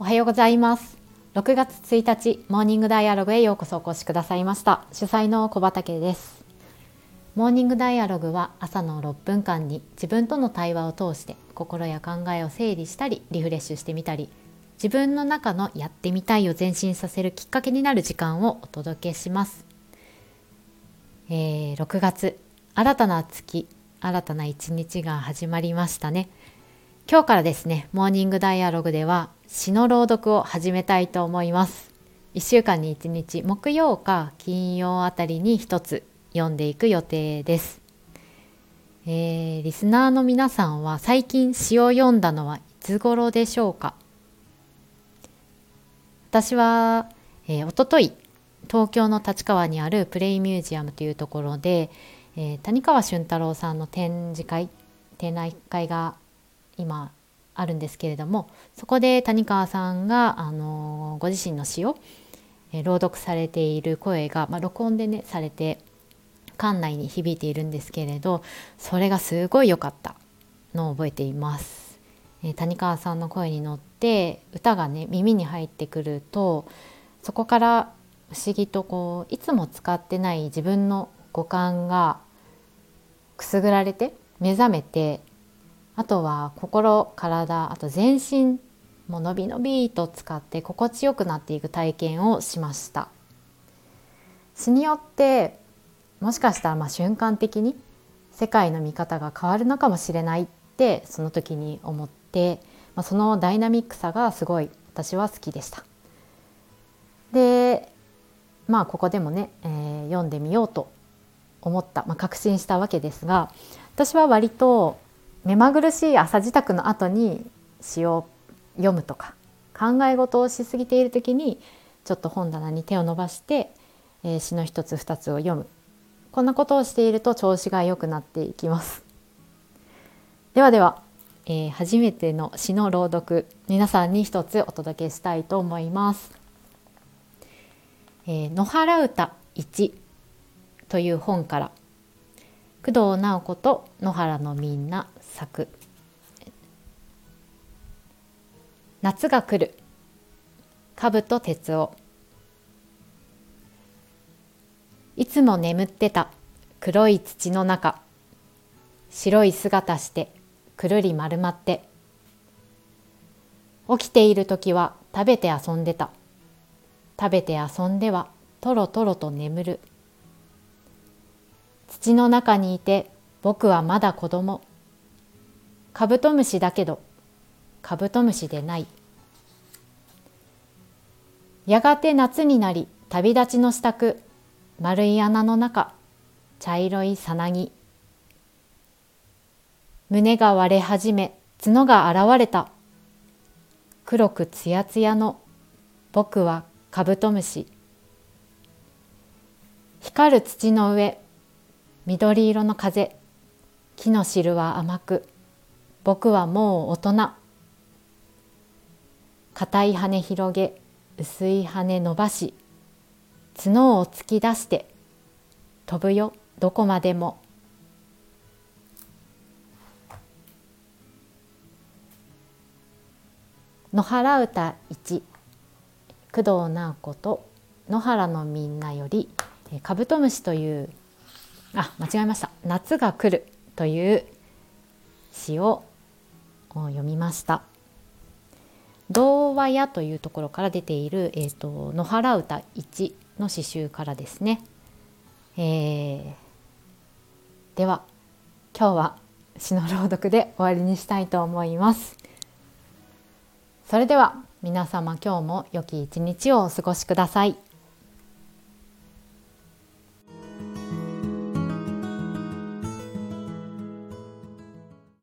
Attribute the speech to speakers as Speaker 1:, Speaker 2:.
Speaker 1: おはようございます。6月1日モーニングダイアログへようこそお越しくださいました。主催の小畑です。モーニングダイアログは朝の6分間に自分との対話を通して心や考えを整理したりリフレッシュしてみたり自分の中のやってみたいを前進させるきっかけになる時間をお届けします、えー、6月新たな月新たな一日が始まりましたね。今日からですねモーニングダイアログでは詩の朗読を始めたいと思います。1週間に1日木曜か金曜あたりに1つ読んでいく予定です、えー、リスナーの皆さんは最近詩を読んだのはいつ頃でしょうか？私は、えー、おととい東京の立川にあるプレイミュージアムというところで、えー、谷川俊太郎さんの展示会展覧会が今あるんですけれどもそこで谷川さんがあのご自身の詩を、え朗読されている声が、まあ、録音でねされて館内に響いているんですけれどそれがすごい良かったのを覚えています。え、谷川さんの声に乗って歌がね耳に入ってくるとそこから不思議とこういつも使ってない自分の五感がくすぐられて目覚めてあとは心体あと全身も伸び伸びと使って心地よくなっていく体験をしました詩によってもしかしたらまあ瞬間的に世界の見方が変わるのかもしれないってその時に思って、まあ、そのダイナミックさがすごい私は好きでした。でまあここでもね、えー、読んでみようと思った、まあ、確信したわけですが私は割と目まぐるしい朝支度の後に詩を読むとか考え事をしすぎている時にちょっと本棚に手を伸ばして、えー、詩の一つ二つを読む。こんなことをしていると調子が良くなっていきます。ではでは、えー、初めての詩の朗読皆さんに一つお届けしたいと思います、えー、野原歌1という本から工藤直子と野原のみんな作。夏が来る。兜哲夫。いつも眠ってた。黒い土の中。白い姿してくるり丸まって。起きている時は食べて遊んでた。食べて遊んではとろとろと眠る。土の中にいて僕はまだ子供。カブトムシだけどカブトムシでない。やがて夏になり旅立ちの支度丸い穴の中茶色いさなぎ。胸が割れ始め角が現れた。黒くつやつやの僕はカブトムシ。光る土の上緑色の風。木の汁は甘く。僕はもう大人。硬い羽広げ。薄い羽伸ばし。角を突き出して。飛ぶよ。どこまでも。野原歌一。工藤直子と野原のみんなより。カブトムシというあ間違えました。夏が来るという詩を読みました。童話屋というところから出ている、えーと、野原歌1の詩集からですね、えー、では今日は詩の朗読で終わりにしたいと思います。それでは皆様今日も良き一日をお過ごしください。